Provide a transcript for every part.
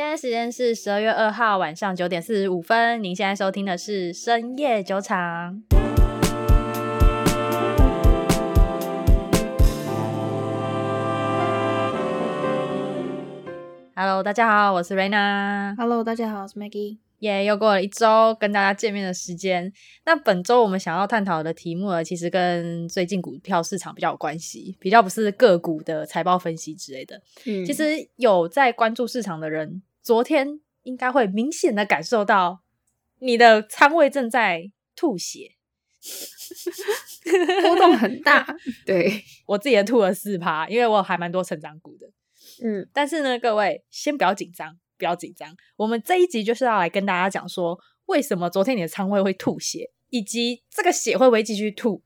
现在时间是十二月二号晚上九点四十五分。您现在收听的是深夜酒场。Hello，大家好，我是 Raina。Hello，大家好，我是 Maggie。耶，yeah, 又过了一周跟大家见面的时间。那本周我们想要探讨的题目呢，其实跟最近股票市场比较有关系，比较不是个股的财报分析之类的。嗯，其实有在关注市场的人，昨天应该会明显的感受到你的仓位正在吐血，波动很大。对，我自己也吐了四趴，因为我还蛮多成长股的。嗯，但是呢，各位先不要紧张。不要紧张，我们这一集就是要来跟大家讲说，为什么昨天你的仓位会吐血，以及这个血会不会继续吐，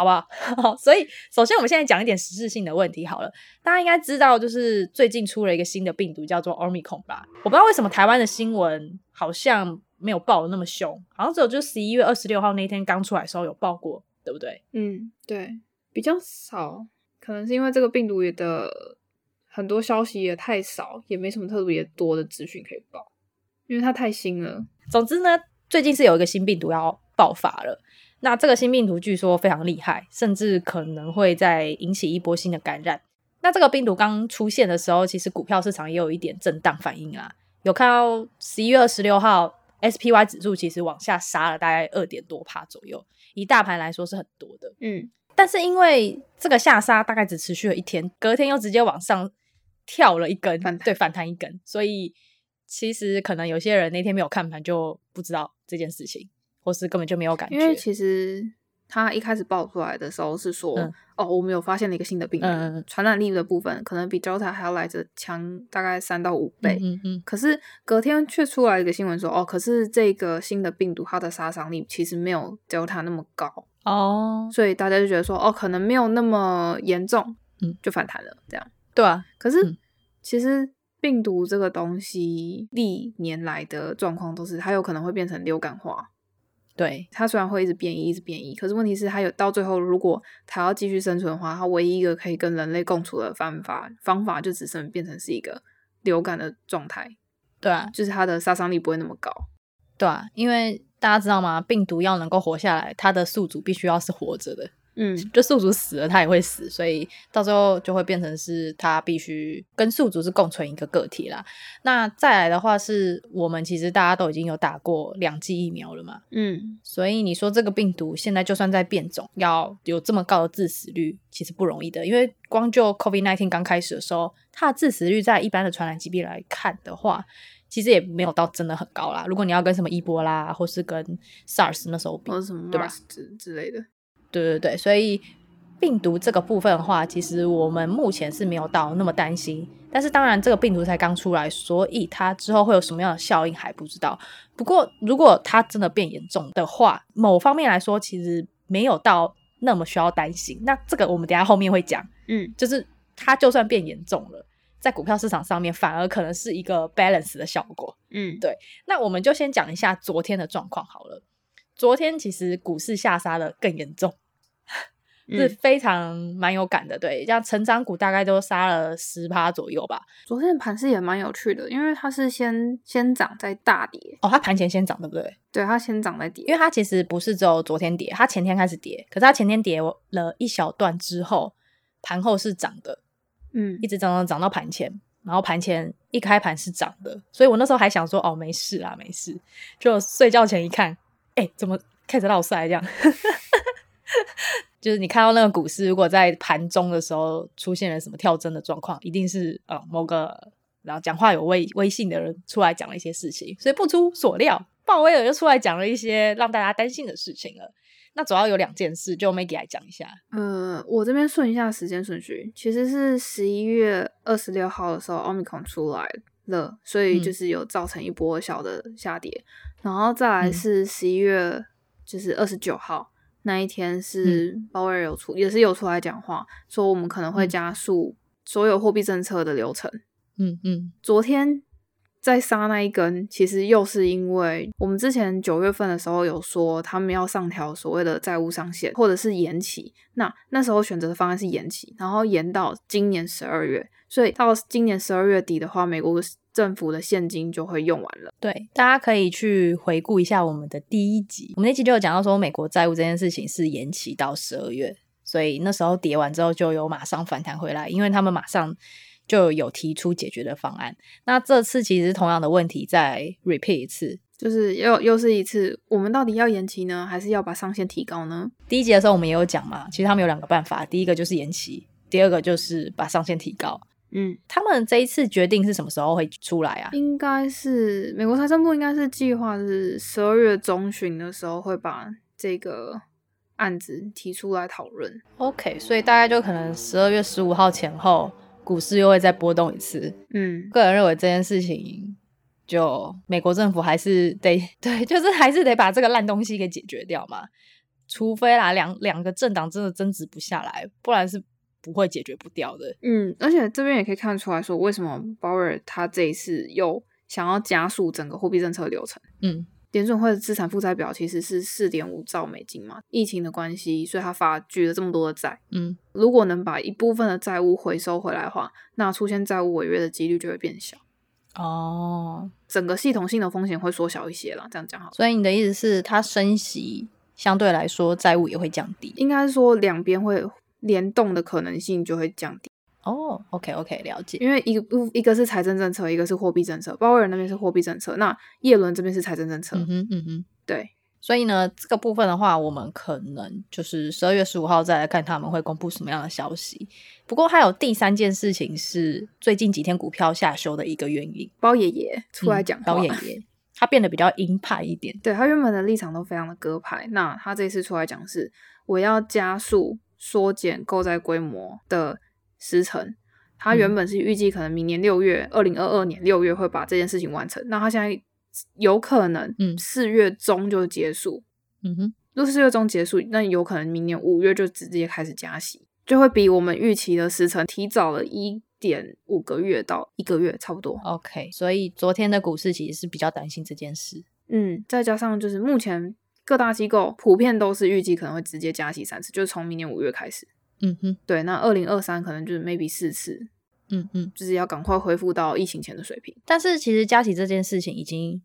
好不好？所以，首先我们现在讲一点实质性的问题好了。大家应该知道，就是最近出了一个新的病毒，叫做 Omicron 吧？我不知道为什么台湾的新闻好像没有报的那么凶，好像只有就十一月二十六号那天刚出来的时候有报过，对不对？嗯，对，比较少，可能是因为这个病毒的。很多消息也太少，也没什么特别多的资讯可以报，因为它太新了。总之呢，最近是有一个新病毒要爆发了。那这个新病毒据说非常厉害，甚至可能会再引起一波新的感染。那这个病毒刚出现的时候，其实股票市场也有一点震荡反应啦。有看到十一月二十六号，SPY 指数其实往下杀了大概二点多趴左右，以大盘来说是很多的。嗯，但是因为这个下杀大概只持续了一天，隔天又直接往上。跳了一根，反。对，反弹一根，所以其实可能有些人那天没有看盘就不知道这件事情，或是根本就没有感觉。因为其实他一开始爆出来的时候是说，嗯、哦，我们有发现了一个新的病毒，嗯、传染力的部分可能比 Delta 还要来着强大概三到五倍。嗯嗯，嗯。可是隔天却出来一个新闻说，哦，可是这个新的病毒它的杀伤力其实没有 Delta 那么高哦，所以大家就觉得说，哦，可能没有那么严重，嗯，就反弹了，这样。对啊，可是、嗯、其实病毒这个东西历年来的状况都是，它有可能会变成流感化。对，它虽然会一直变异，一直变异，可是问题是它有到最后，如果它要继续生存的话，它唯一一个可以跟人类共处的方法，方法就只剩变成是一个流感的状态。对啊，就是它的杀伤力不会那么高。对啊，因为大家知道吗？病毒要能够活下来，它的宿主必须要是活着的。嗯，就宿主死了，他也会死，所以到时候就会变成是他必须跟宿主是共存一个个体啦。那再来的话，是我们其实大家都已经有打过两剂疫苗了嘛，嗯，所以你说这个病毒现在就算在变种，要有这么高的致死率，其实不容易的。因为光就 COVID nineteen 刚开始的时候，它的致死率在一般的传染疾病来看的话，其实也没有到真的很高啦。如果你要跟什么伊波拉或是跟 SARS 那时候比，或者什么 MERS 之之类的。对对对，所以病毒这个部分的话，其实我们目前是没有到那么担心。但是当然，这个病毒才刚出来，所以它之后会有什么样的效应还不知道。不过，如果它真的变严重的话，某方面来说，其实没有到那么需要担心。那这个我们等下后面会讲，嗯，就是它就算变严重了，在股票市场上面反而可能是一个 balance 的效果，嗯，对。那我们就先讲一下昨天的状况好了。昨天其实股市下杀的更严重。是非常蛮有感的，对，像成长股大概都杀了十趴左右吧。昨天的盘势也蛮有趣的，因为它是先先涨再大跌。哦，它盘前先涨，对不对？对，它先涨再跌，因为它其实不是只有昨天跌，它前天开始跌，可是它前天跌了一小段之后，盘后是涨的，嗯，一直涨涨涨到盘前，然后盘前一开盘是涨的，所以我那时候还想说，哦，没事啦，没事。就睡觉前一看，哎，怎么开始落赛这样？就是你看到那个股市，如果在盘中的时候出现了什么跳针的状况，一定是呃某个然后讲话有威威信的人出来讲了一些事情，所以不出所料，鲍威尔就出来讲了一些让大家担心的事情了。那主要有两件事，就 Maggie 来讲一下。呃，我这边顺一下时间顺序，其实是十一月二十六号的时候，Omicron 出来了，所以就是有造成一波小的下跌，嗯、然后再来是十一月就是二十九号。那一天是鲍威尔有出，嗯、也是有出来讲话，说我们可能会加速所有货币政策的流程。嗯嗯，昨天再杀那一根，其实又是因为我们之前九月份的时候有说他们要上调所谓的债务上限，或者是延期。那那时候选择的方案是延期，然后延到今年十二月。所以到今年十二月底的话，美国政府的现金就会用完了。对，大家可以去回顾一下我们的第一集，我们那集就有讲到说，美国债务这件事情是延期到十二月，所以那时候跌完之后就有马上反弹回来，因为他们马上就有提出解决的方案。那这次其实同样的问题再 repeat 一次，就是又又是一次，我们到底要延期呢，还是要把上限提高呢？第一集的时候我们也有讲嘛，其实他们有两个办法，第一个就是延期，第二个就是把上限提高。嗯，他们这一次决定是什么时候会出来啊？应该是美国财政部应该是计划是十二月中旬的时候会把这个案子提出来讨论。OK，所以大概就可能十二月十五号前后，股市又会再波动一次。嗯，个人认为这件事情，就美国政府还是得 对，就是还是得把这个烂东西给解决掉嘛。除非啦，两两个政党真的争执不下来，不然是。不会解决不掉的。嗯，而且这边也可以看出来说，为什么鲍威尔他这一次又想要加速整个货币政策流程。嗯，联准会的资产负债表其实是四点五兆美金嘛，疫情的关系，所以他发举了这么多的债。嗯，如果能把一部分的债务回收回来的话，那出现债务违约的几率就会变小。哦，整个系统性的风险会缩小一些啦。这样讲好。所以你的意思是，它升息相对来说债务也会降低？应该是说两边会。联动的可能性就会降低哦。Oh, OK OK，了解。因为一个不一个是财政政策，一个是货币政策。鲍威尔那边是货币政策，那叶伦这边是财政政策。嗯哼，嗯哼，对。所以呢，这个部分的话，我们可能就是十二月十五号再来看他们会公布什么样的消息。不过还有第三件事情是最近几天股票下修的一个原因。包爷爷出来讲话，鲍爷爷他变得比较鹰派一点。对，他原本的立场都非常的鸽派，那他这次出来讲是我要加速。缩减购债规模的时程，他原本是预计可能明年六月，二零二二年六月会把这件事情完成。那他现在有可能，嗯，四月中就结束。嗯哼，如果四月中结束，那有可能明年五月就直接开始加息，就会比我们预期的时程提早了一点五个月到一个月，差不多。OK，所以昨天的股市其实是比较担心这件事。嗯，再加上就是目前。各大机构普遍都是预计可能会直接加息三次，就是从明年五月开始。嗯哼，对，那二零二三可能就是 maybe 四次。嗯嗯，就是要赶快恢复到疫情前的水平。但是其实加起这件事情已经。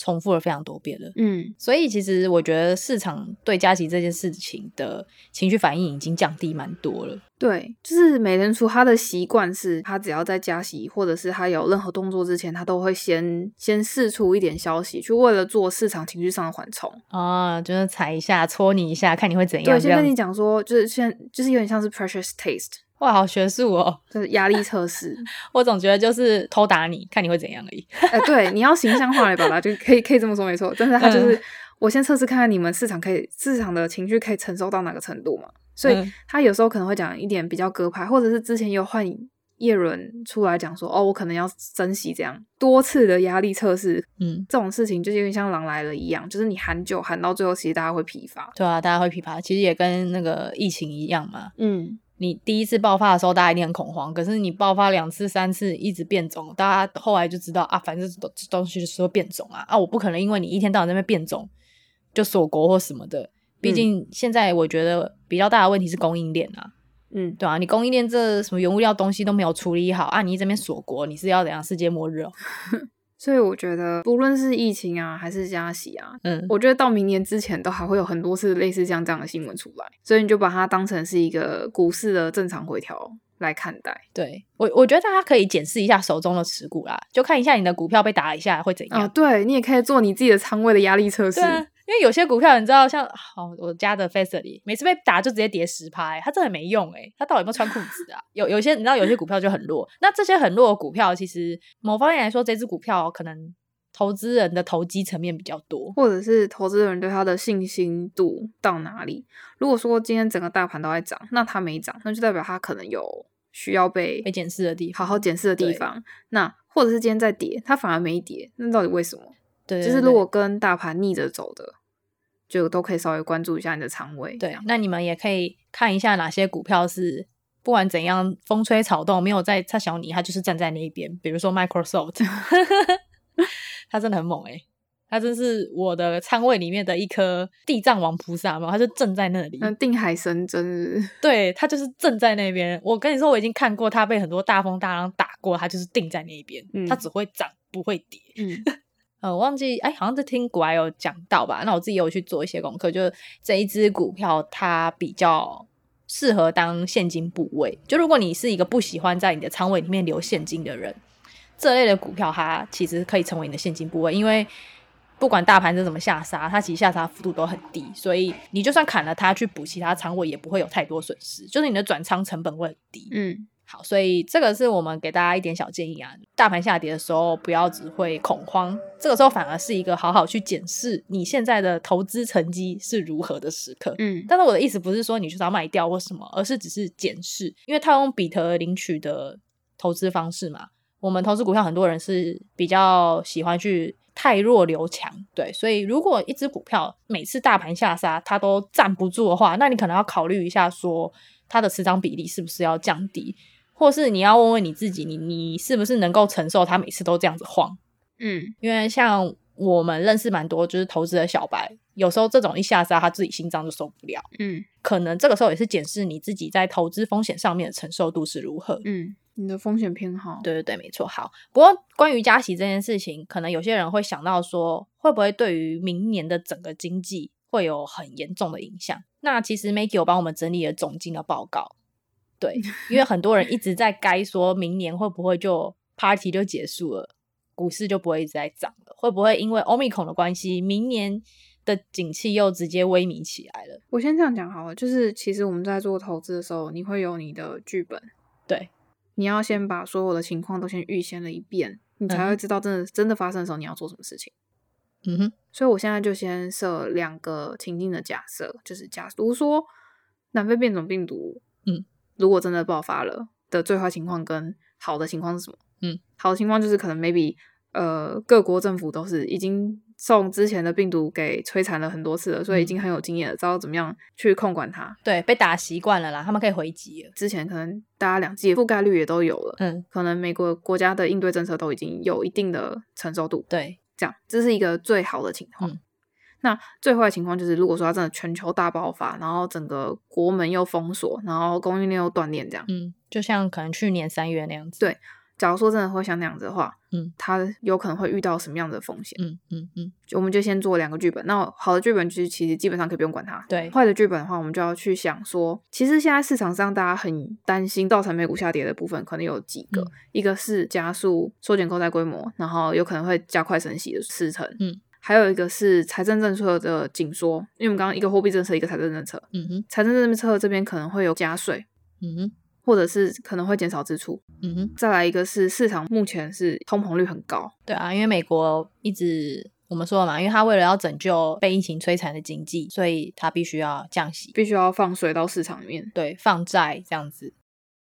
重复了非常多遍了，嗯，所以其实我觉得市场对加息这件事情的情绪反应已经降低蛮多了。对，就是美联储他的习惯是，他只要在加息或者是他有任何动作之前，他都会先先试出一点消息，去为了做市场情绪上的缓冲。啊，就是踩一下，戳你一下，看你会怎样。对，先跟你讲说，就是现就是有点像是 pressure test。哇，好学术哦！就是压力测试，我总觉得就是偷打你，看你会怎样而已。哎、欸，对，你要形象化来表达，就可以可以这么说，没错。但是他就是、嗯、我先测试看看你们市场可以市场的情绪可以承受到哪个程度嘛。所以他有时候可能会讲一点比较鸽派，或者是之前有换叶伦出来讲说，哦，我可能要珍惜这样多次的压力测试。嗯，这种事情就有点像狼来了一样，就是你喊久喊到最后，其实大家会疲乏。对啊，大家会疲乏，其实也跟那个疫情一样嘛。嗯。你第一次爆发的时候，大家一定很恐慌。可是你爆发两次、三次，一直变种，大家后来就知道啊，反正这东西就是会变种啊啊！我不可能因为你一天到晚在那边变种就锁国或什么的。毕竟现在我觉得比较大的问题是供应链啊，嗯，对啊，你供应链这什么原物料东西都没有处理好啊，你这边锁国，你是要怎样？世界末日哦？所以我觉得，不论是疫情啊，还是加息啊，嗯，我觉得到明年之前都还会有很多次类似像这样的新闻出来，所以你就把它当成是一个股市的正常回调来看待。对，我，我觉得大家可以检视一下手中的持股啦，就看一下你的股票被打一下会怎样。啊，对，你也可以做你自己的仓位的压力测试。因为有些股票你知道，像好我家的 Fastly 每次被打就直接跌十趴，它真的很没用诶，它到底有没有穿裤子啊？有有些你知道有些股票就很弱，那这些很弱的股票，其实某方面来说，这支股票可能投资人的投机层面比较多，或者是投资人对它的信心度到哪里？如果说今天整个大盘都在涨，那它没涨，那就代表它可能有需要被被检视的地方，好好检视的地方。那或者是今天在跌，它反而没跌，那到底为什么？对，就是如果跟大盘逆着走的。就都可以稍微关注一下你的仓位。对，那你们也可以看一下哪些股票是不管怎样风吹草动没有在他小你，他就是站在那一边。比如说 Microsoft，他真的很猛哎、欸、他真是我的仓位里面的一颗地藏王菩萨嘛，他就正在那里。那定海神针，对，他就是正在那边。我跟你说，我已经看过他被很多大风大浪打过，他就是定在那边，嗯、他只会涨不会跌。嗯，呃，我忘记哎，好像是听股癌有讲到吧？那我自己有去做一些功课，就这一只股票它比较适合当现金部位。就如果你是一个不喜欢在你的仓位里面留现金的人。这类的股票，它其实可以成为你的现金部位，因为不管大盘是怎么下杀，它其实下杀幅度都很低，所以你就算砍了它去补其他仓位，也不会有太多损失，就是你的转仓成本会很低。嗯，好，所以这个是我们给大家一点小建议啊。大盘下跌的时候，不要只会恐慌，这个时候反而是一个好好去检视你现在的投资成绩是如何的时刻。嗯，但是我的意思不是说你就是要卖掉或什么，而是只是检视，因为他用比特领取的投资方式嘛。我们投资股票，很多人是比较喜欢去汰弱留强，对，所以如果一只股票每次大盘下杀，它都站不住的话，那你可能要考虑一下，说它的持仓比例是不是要降低，或是你要问问你自己，你你是不是能够承受他每次都这样子晃？嗯，因为像我们认识蛮多就是投资的小白，有时候这种一下杀，他自己心脏就受不了，嗯，可能这个时候也是检视你自己在投资风险上面的承受度是如何，嗯。你的风险偏好，对对对，没错。好，不过关于加息这件事情，可能有些人会想到说，会不会对于明年的整个经济会有很严重的影响？那其实 Maggie 有帮我们整理了总经的报告，对，因为很多人一直在该说明年会不会就 Party 就结束了，股市就不会一直在涨了，会不会因为 Omicron 的关系，明年的景气又直接萎靡起来了？我先这样讲好了，就是其实我们在做投资的时候，你会有你的剧本，对。你要先把所有的情况都先预先了一遍，你才会知道真的、嗯、真的发生的时候你要做什么事情。嗯哼，所以我现在就先设两个情境的假设，就是假如说南非变种病毒，嗯，如果真的爆发了的最坏情况跟好的情况是什么？嗯，好的情况就是可能 maybe 呃各国政府都是已经。受之前的病毒给摧残了很多次了，所以已经很有经验了，知道怎么样去控管它。对，被打习惯了啦，他们可以回击了。之前可能大家两剂覆盖率也都有了，嗯，可能美国国家的应对政策都已经有一定的承受度。对，这样这是一个最好的情况。嗯，那最坏的情况就是，如果说它真的全球大爆发，然后整个国门又封锁，然后供应链又断裂，这样，嗯，就像可能去年三月那样子。对。假如说真的会像那样子的话，嗯，它有可能会遇到什么样的风险？嗯嗯嗯，我们就先做两个剧本。那好的剧本其实其实基本上可以不用管它。对，坏的剧本的话，我们就要去想说，其实现在市场上大家很担心造成美股下跌的部分，可能有几个，嗯、一个是加速缩减购债规模，然后有可能会加快升息的时程。嗯，还有一个是财政政策的紧缩，因为我们刚刚一个货币政策，一个财政政策。嗯哼，财政政策这边可能会有加税。嗯哼。或者是可能会减少支出，嗯哼。再来一个是市场目前是通膨率很高，对啊，因为美国一直我们说了嘛，因为他为了要拯救被疫情摧残的经济，所以他必须要降息，必须要放水到市场里面，对，放债这样子。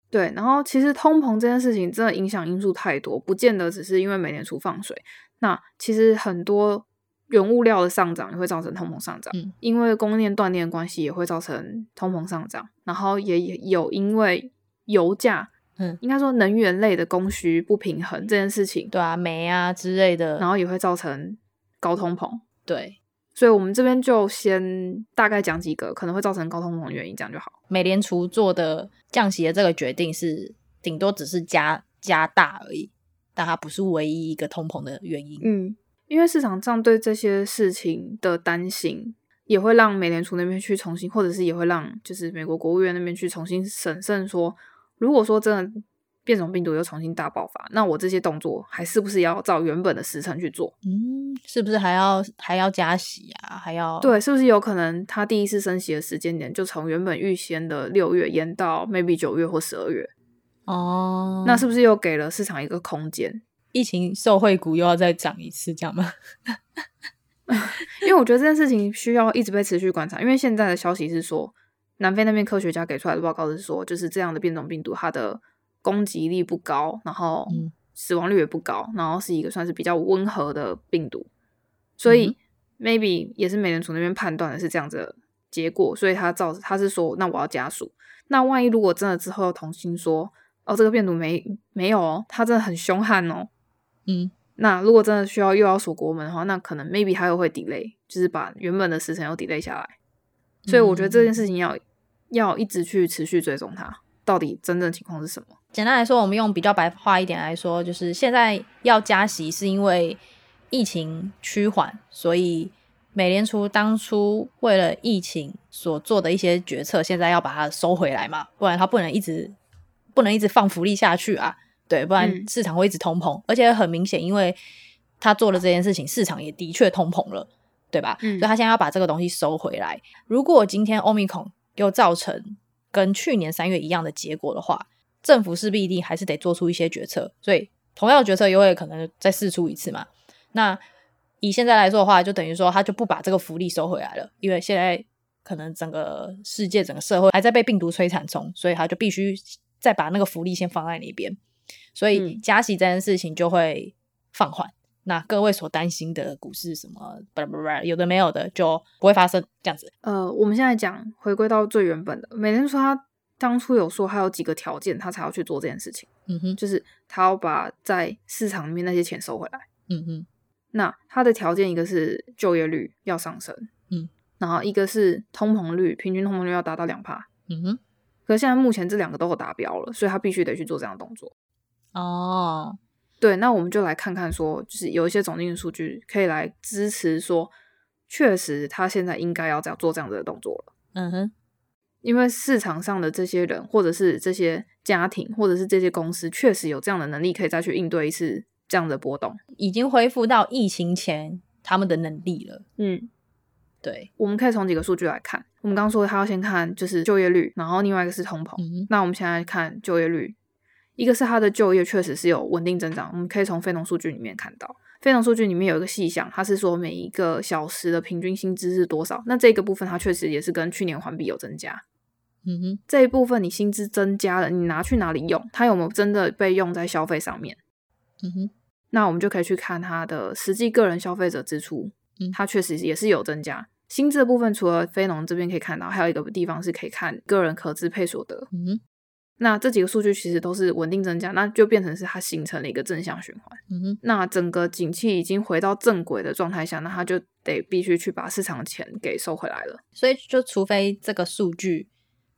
对，然后其实通膨这件事情真的影响因素太多，不见得只是因为美联储放水，那其实很多原物料的上涨也会造成通膨上涨，嗯，因为供应链断裂的关系也会造成通膨上涨，然后也有因为。油价，嗯，应该说能源类的供需不平衡这件事情，对啊，煤啊之类的，然后也会造成高通膨，对，所以我们这边就先大概讲几个可能会造成高通膨的原因，这样就好。美联储做的降息的这个决定是顶多只是加加大而已，但它不是唯一一个通膨的原因。嗯，因为市场上对这些事情的担心，也会让美联储那边去重新，或者是也会让就是美国国务院那边去重新审慎说。如果说真的变种病毒又重新大爆发，那我这些动作还是不是要照原本的时程去做？嗯，是不是还要还要加息啊？还要对，是不是有可能他第一次升息的时间点就从原本预先的六月延到 maybe 九月或十二月？哦，那是不是又给了市场一个空间？疫情受惠股又要再涨一次，这样吗？因为我觉得这件事情需要一直被持续观察，因为现在的消息是说。南非那边科学家给出来的报告是说，就是这样的变种病毒，它的攻击力不高，然后死亡率也不高，然后是一个算是比较温和的病毒，所以 maybe 也是美联储那边判断的是这样子的结果，所以他造他是说，那我要加速。那万一如果真的之后又重新说，哦，这个病毒没没有哦，它真的很凶悍哦，嗯，那如果真的需要又要锁国门的话，那可能 maybe 它又会 delay，就是把原本的时程又 delay 下来。所以我觉得这件事情要、嗯、要一直去持续追踪它，到底真正情况是什么？简单来说，我们用比较白话一点来说，就是现在要加息是因为疫情趋缓，所以。美联储当初为了疫情所做的一些决策，现在要把它收回来嘛，不然它不能一直不能一直放福利下去啊，对，不然市场会一直通膨，嗯、而且很明显，因为他做了这件事情，市场也的确通膨了，对吧？嗯、所以他现在要把这个东西收回来。如果今天 Omicron 又造成跟去年三月一样的结果的话，政府势必一定还是得做出一些决策，所以同样的决策又会可能再试出一次嘛，那。以现在来说的话，就等于说他就不把这个福利收回来了，因为现在可能整个世界、整个社会还在被病毒摧残中，所以他就必须再把那个福利先放在那边，所以加息这件事情就会放缓。嗯、那各位所担心的股市什么巴拉巴拉，有的没有的就不会发生这样子。呃，我们现在讲回归到最原本的，美联储他当初有说他有几个条件，他才要去做这件事情。嗯哼，就是他要把在市场里面那些钱收回来。嗯哼。那它的条件一个是就业率要上升，嗯，然后一个是通膨率，平均通膨率要达到两帕，嗯哼。可是现在目前这两个都有达标了，所以他必须得去做这样的动作。哦，对，那我们就来看看说，就是有一些总经理数据可以来支持说，确实他现在应该要这样做这样子的动作了。嗯哼，因为市场上的这些人，或者是这些家庭，或者是这些公司，确实有这样的能力，可以再去应对一次。这样的波动已经恢复到疫情前他们的能力了。嗯，对，我们可以从几个数据来看。我们刚刚说他要先看就是就业率，然后另外一个是通膨。嗯、那我们现在看就业率，一个是它的就业确实是有稳定增长。我们可以从非农数据里面看到，非农数据里面有一个细项，它是说每一个小时的平均薪资是多少。那这个部分它确实也是跟去年环比有增加。嗯哼，这一部分你薪资增加了，你拿去哪里用？它有没有真的被用在消费上面？嗯哼。那我们就可以去看它的实际个人消费者支出，嗯，它确实也是有增加。薪资的部分，除了非农这边可以看到，还有一个地方是可以看个人可支配所得，嗯，那这几个数据其实都是稳定增加，那就变成是它形成了一个正向循环，嗯哼，那整个景气已经回到正轨的状态下，那它就得必须去把市场的钱给收回来了。所以，就除非这个数据。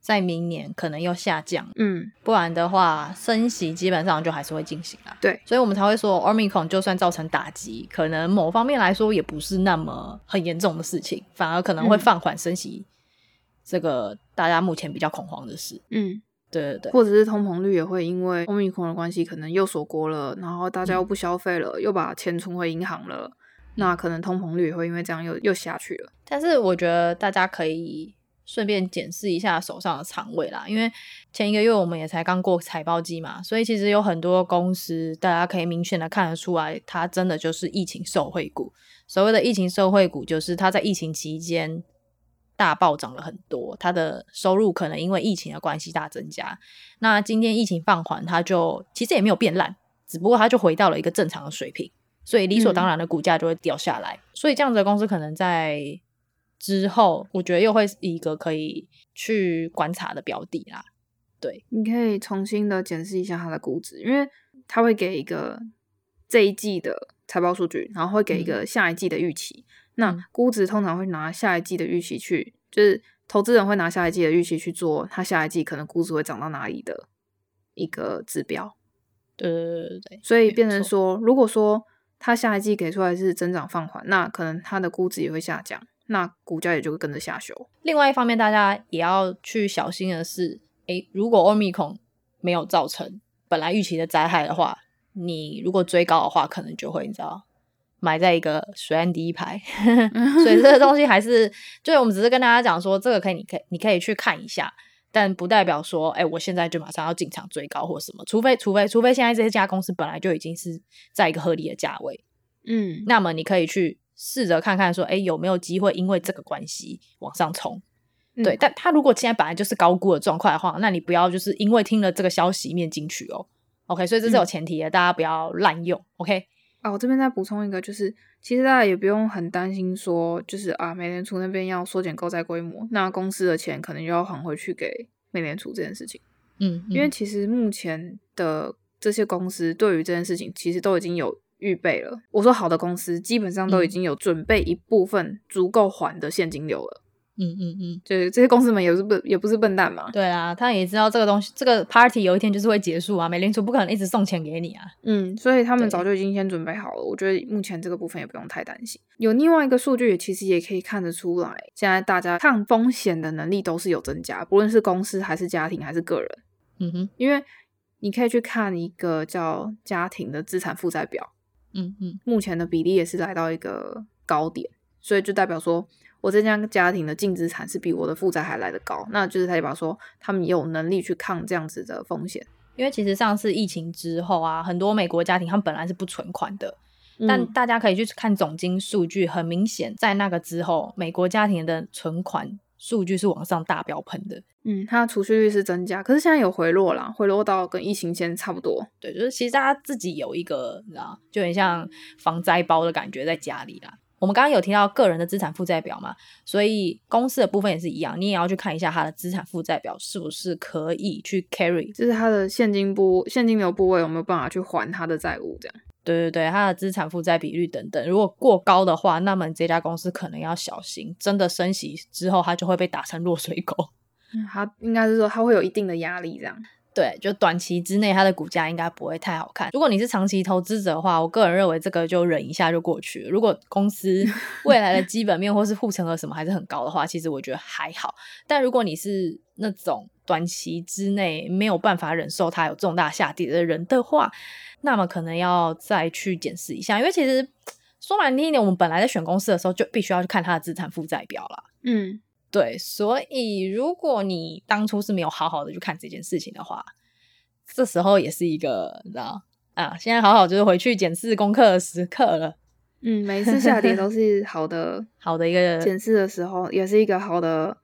在明年可能又下降，嗯，不然的话，升息基本上就还是会进行啦。对，所以我们才会说，Omicron 就算造成打击，可能某方面来说也不是那么很严重的事情，反而可能会放缓升息，这个大家目前比较恐慌的事。嗯，对对对，或者是通膨率也会因为 Omicron 的关系，可能又锁国了，然后大家又不消费了，嗯、又把钱存回银行了，那可能通膨率也会因为这样又又下去了。但是我觉得大家可以。顺便检视一下手上的仓位啦，因为前一个月我们也才刚过财报季嘛，所以其实有很多公司，大家可以明显的看得出来，它真的就是疫情受惠股。所谓的疫情受惠股，就是它在疫情期间大暴涨了很多，他的收入可能因为疫情的关系大增加。那今天疫情放缓，它就其实也没有变烂，只不过它就回到了一个正常的水平，所以理所当然的股价就会掉下来。嗯、所以这样子的公司可能在。之后，我觉得又会是一个可以去观察的标的啦。对，你可以重新的检视一下它的估值，因为它会给一个这一季的财报数据，然后会给一个下一季的预期。嗯、那估值通常会拿下一季的预期去，就是投资人会拿下一季的预期去做，他下一季可能估值会涨到哪里的一个指标。对对对对对。所以变成说，如果说他下一季给出来是增长放缓，那可能他的估值也会下降。那股价也就会跟着下修。另外一方面，大家也要去小心的是，诶，如果 Omicron 没有造成本来预期的灾害的话，你如果追高的话，可能就会你知道埋在一个水岸第一排。所以这个东西还是，就是我们只是跟大家讲说，这个可以，你可以，你可以去看一下，但不代表说，诶，我现在就马上要进场追高或什么。除非，除非，除非现在这些家公司本来就已经是在一个合理的价位，嗯，那么你可以去。试着看看说，哎，有没有机会因为这个关系往上冲？嗯、对，但他如果现在本来就是高估的状况的话，那你不要就是因为听了这个消息面进去哦。OK，所以这是有前提的，嗯、大家不要滥用。OK，啊，我这边再补充一个，就是其实大家也不用很担心说，就是啊，美联储那边要缩减购债规模，那公司的钱可能就要还回去给美联储这件事情。嗯，嗯因为其实目前的这些公司对于这件事情，其实都已经有。预备了。我说好的公司基本上都已经有准备一部分足够还的现金流了。嗯嗯嗯，就是这些公司们也是笨也不是笨蛋嘛。对啊，他也知道这个东西，这个 party 有一天就是会结束啊。美联储不可能一直送钱给你啊。嗯，所以他们早就已经先准备好了。我觉得目前这个部分也不用太担心。有另外一个数据，其实也可以看得出来，现在大家抗风险的能力都是有增加，不论是公司还是家庭还是个人。嗯哼，因为你可以去看一个叫家庭的资产负债表。嗯嗯，目前的比例也是来到一个高点，所以就代表说。我这家家庭的净资产是比我的负债还来得高，那就是他就把说他们也有能力去抗这样子的风险。因为其实上次疫情之后啊，很多美国家庭他们本来是不存款的，嗯、但大家可以去看总金数据，很明显在那个之后，美国家庭的存款数据是往上大飙喷的。嗯，它的储蓄率是增加，可是现在有回落啦，回落到跟疫情前差不多。对，就是其实大家自己有一个，你知道，就很像防灾包的感觉在家里啦。我们刚刚有提到个人的资产负债表嘛，所以公司的部分也是一样，你也要去看一下它的资产负债表是不是可以去 carry，就是它的现金部现金流部位有没有办法去还它的债务，这样。对对对，它的资产负债比率等等，如果过高的话，那么你这家公司可能要小心，真的升息之后，它就会被打成落水狗。嗯，它应该是说它会有一定的压力，这样。对，就短期之内，它的股价应该不会太好看。如果你是长期投资者的话，我个人认为这个就忍一下就过去了。如果公司 未来的基本面或是护城河什么还是很高的话，其实我觉得还好。但如果你是那种短期之内没有办法忍受它有重大下跌的人的话，那么可能要再去检视一下。因为其实说难听一点，我们本来在选公司的时候就必须要去看它的资产负债表了。嗯。对，所以如果你当初是没有好好的去看这件事情的话，这时候也是一个，你知道啊，现在好好就是回去检视功课的时刻了。嗯，每一次下跌都是好的，好的一个检视的时候，也是一个好的，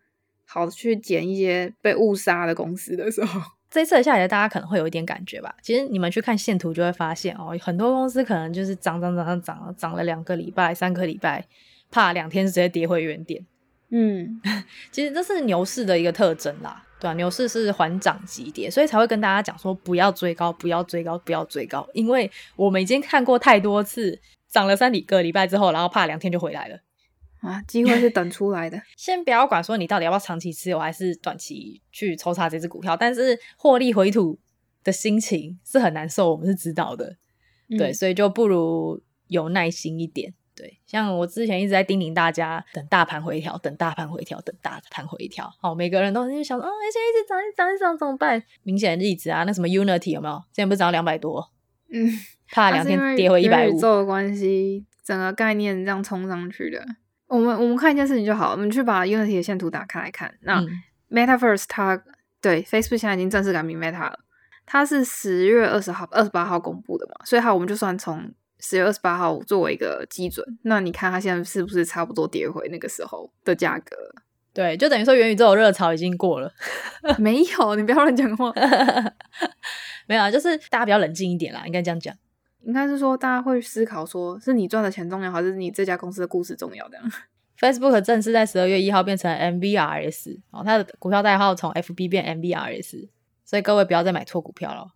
好的去捡一些被误杀的公司的时候。这一次的下跌，大家可能会有一点感觉吧。其实你们去看线图就会发现哦，很多公司可能就是涨涨涨涨涨，涨了两个礼拜、三个礼拜，怕两天直接跌回原点。嗯，其实这是牛市的一个特征啦，对啊，牛市是缓涨急跌，所以才会跟大家讲说不要追高，不要追高，不要追高，因为我们已经看过太多次涨了三个礼拜之后，然后怕两天就回来了。啊，机会是等出来的。先不要管说你到底要不要长期持有，还是短期去抽查这只股票，但是获利回吐的心情是很难受，我们是知道的，嗯、对，所以就不如有耐心一点。对，像我之前一直在叮咛大家，等大盘回调，等大盘回调，等大盘回调。好，每个人都在想说，哦，现在一直涨，一直涨，一直涨，怎么办？明显的例子啊，那什么 Unity 有没有？现在不是涨到两百多？嗯，怕两天跌回一百五。宇宙的关系，整个概念这样冲上去的。我们我们看一件事情就好，我们去把 Unity 的线图打开来看。那、嗯、Metaverse 它对 Facebook 现在已经正式改名 Meta 了，它是十月二十号、二十八号公布的嘛，所以好，我们就算从。十月二十八号作为一个基准，那你看它现在是不是差不多跌回那个时候的价格？对，就等于说元宇宙的热潮已经过了。没有，你不要乱讲话。没有啊，就是大家比较冷静一点啦，应该这样讲。应该是说大家会思考，说是你赚的钱重要，还是你这家公司的故事重要？这样。Facebook 正式在十二月一号变成 MVRS，哦，它的股票代号从 FB 变 MVRS，所以各位不要再买错股票了。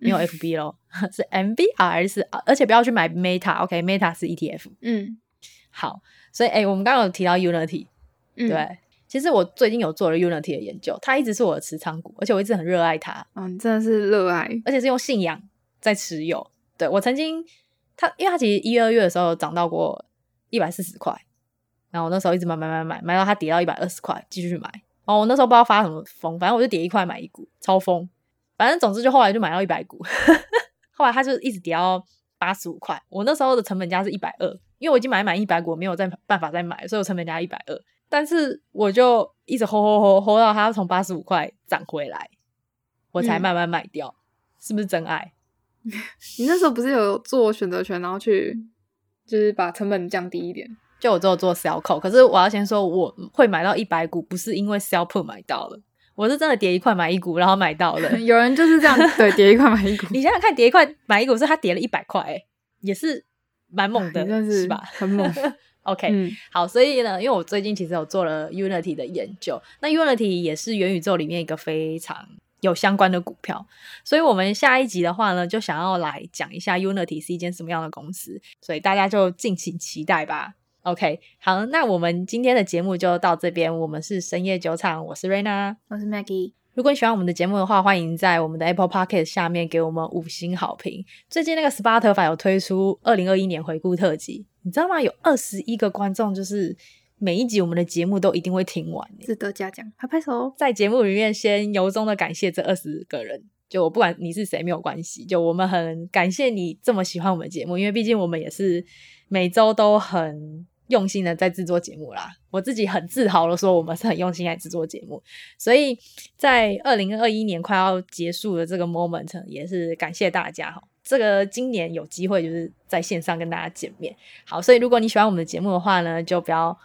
没有 FB 咯，是 M B R S，而且不要去买 Meta，OK，Meta、okay, 是 ETF。嗯，好，所以哎、欸，我们刚刚有提到 Unity，、嗯、对，其实我最近有做了 Unity 的研究，它一直是我的持仓股，而且我一直很热爱它。嗯、哦，你真的是热爱，而且是用信仰在持有。对，我曾经，它因为它其实一二月的时候涨到过一百四十块，然后我那时候一直买买买买，买到它跌到一百二十块，继续买。哦，我那时候不知道发什么疯，反正我就跌一块买一股，超疯。反正总之就后来就买到一百股，后来它就一直跌到八十五块。我那时候的成本价是一百二，因为我已经买满一百股，没有再办法再买，所以我成本价一百二。但是我就一直 hold hold hold hold 到它从八十五块涨回来，我才慢慢卖掉。嗯、是不是真爱？你那时候不是有做选择权，然后去就是把成本降低一点？就我只有做 sell call，可是我要先说我会买到一百股，不是因为 sell put 买到了。我是真的叠一块买一股，然后买到了。有人就是这样，对，叠一块买一股。你想想看，叠一块买一股，是他叠了一百块，哎，也是蛮猛的，是，是吧？很猛。OK，、嗯、好，所以呢，因为我最近其实有做了 Unity 的研究，那 Unity 也是元宇宙里面一个非常有相关的股票。所以，我们下一集的话呢，就想要来讲一下 Unity 是一间什么样的公司，所以大家就敬请期待吧。OK，好，那我们今天的节目就到这边。我们是深夜酒厂，我是 Raina，我是 Maggie。如果你喜欢我们的节目的话，欢迎在我们的 Apple p o c k e t 下面给我们五星好评。最近那个 Spotify 有推出二零二一年回顾特辑，你知道吗？有二十一个观众，就是每一集我们的节目都一定会听完，值得嘉奖，拍拍手。在节目里面先由衷的感谢这二十个人，就我不管你是谁没有关系，就我们很感谢你这么喜欢我们的节目，因为毕竟我们也是每周都很。用心的在制作节目啦，我自己很自豪的说，我们是很用心在制作节目，所以在二零二一年快要结束的这个 moment，也是感谢大家哈。这个今年有机会就是在线上跟大家见面，好，所以如果你喜欢我们的节目的话呢，就不要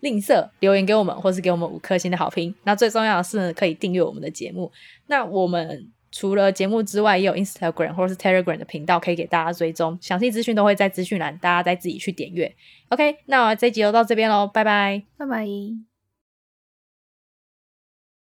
吝啬留言给我们，或是给我们五颗星的好评。那最重要的是，可以订阅我们的节目。那我们。除了节目之外，也有 Instagram 或者是 Telegram 的频道可以给大家追踪，详细资讯都会在资讯栏，大家再自己去点阅。OK，那我这集就到这边喽，拜拜，拜拜。